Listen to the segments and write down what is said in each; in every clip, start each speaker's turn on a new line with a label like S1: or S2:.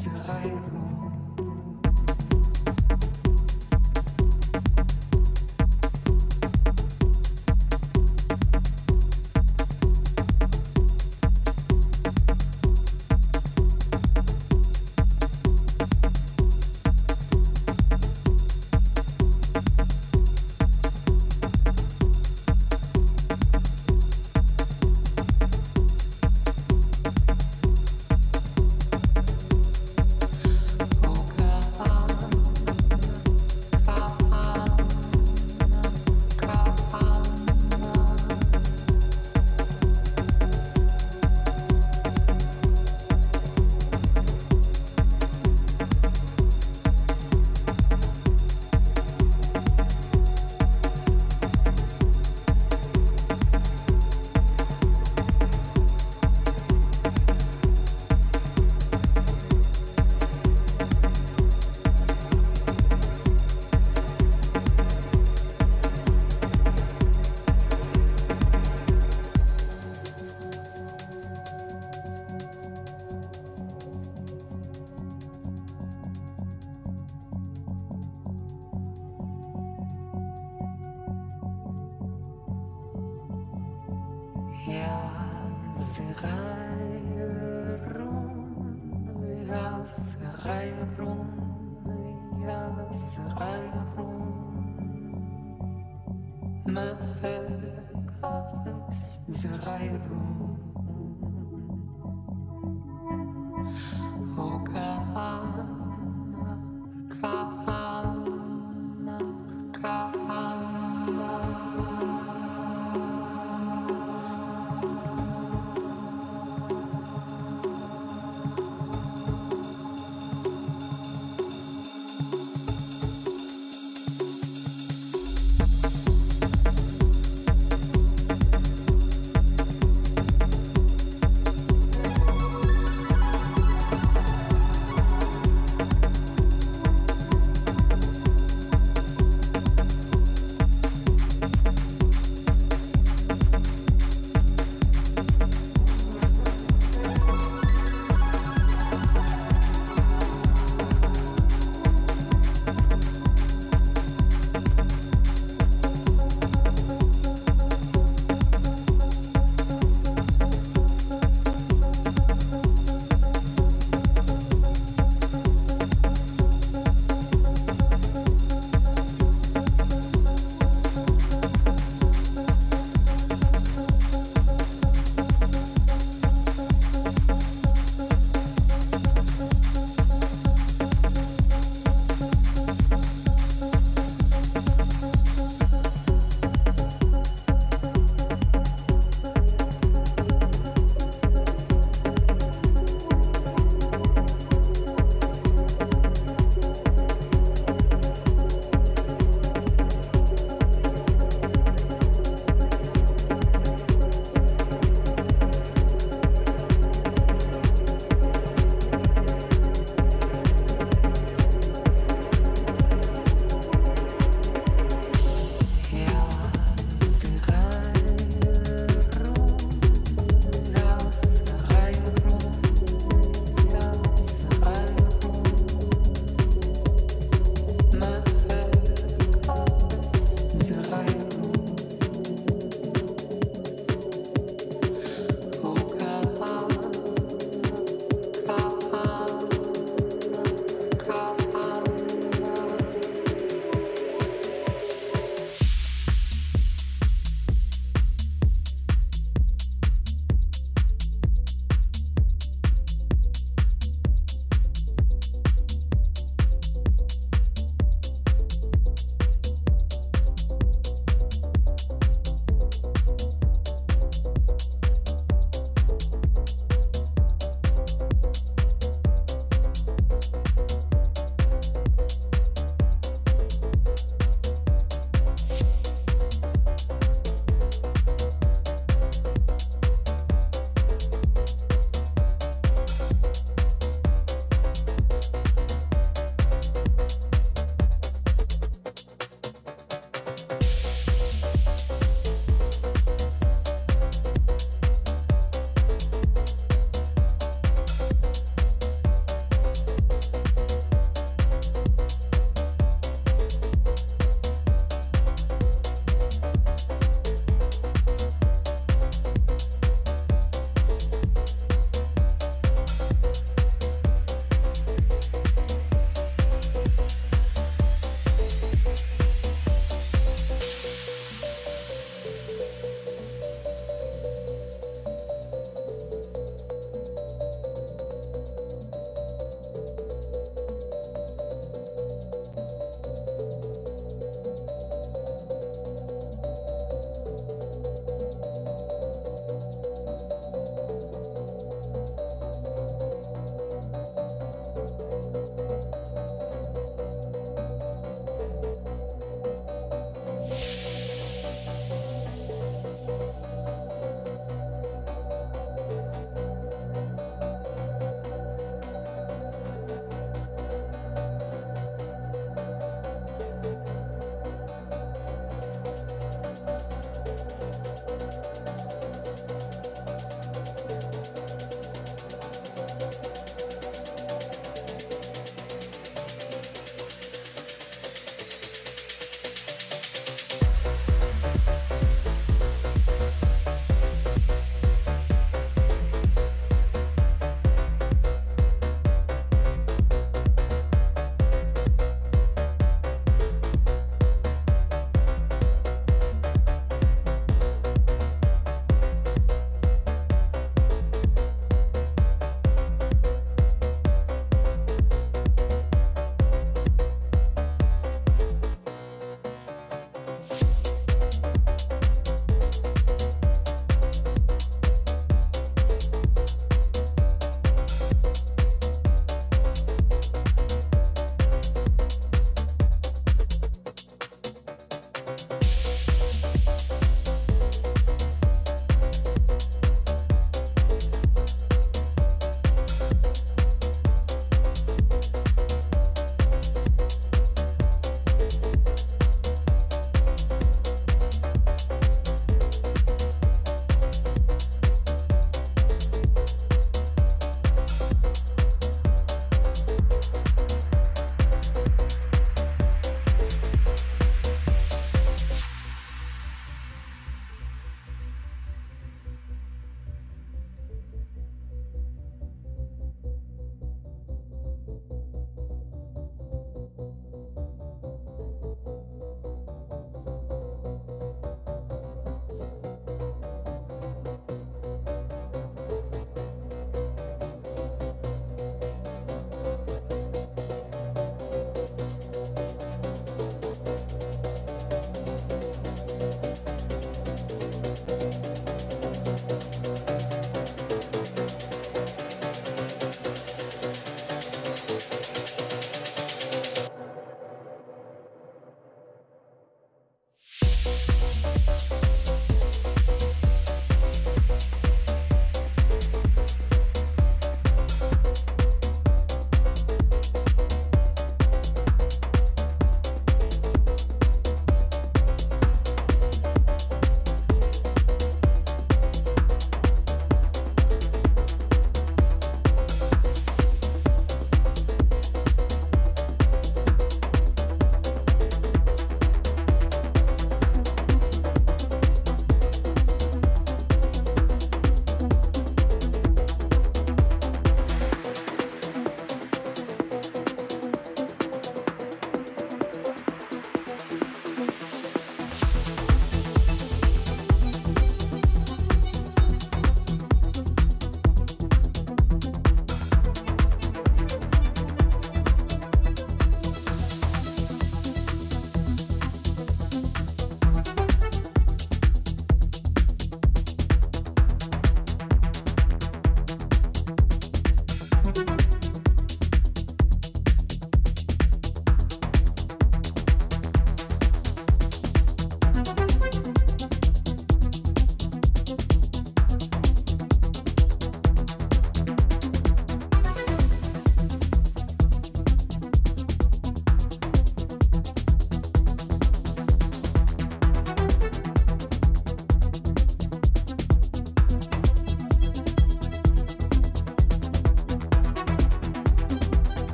S1: diese Reibung.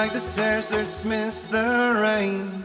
S1: like the deserts miss the rain.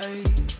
S1: Hey.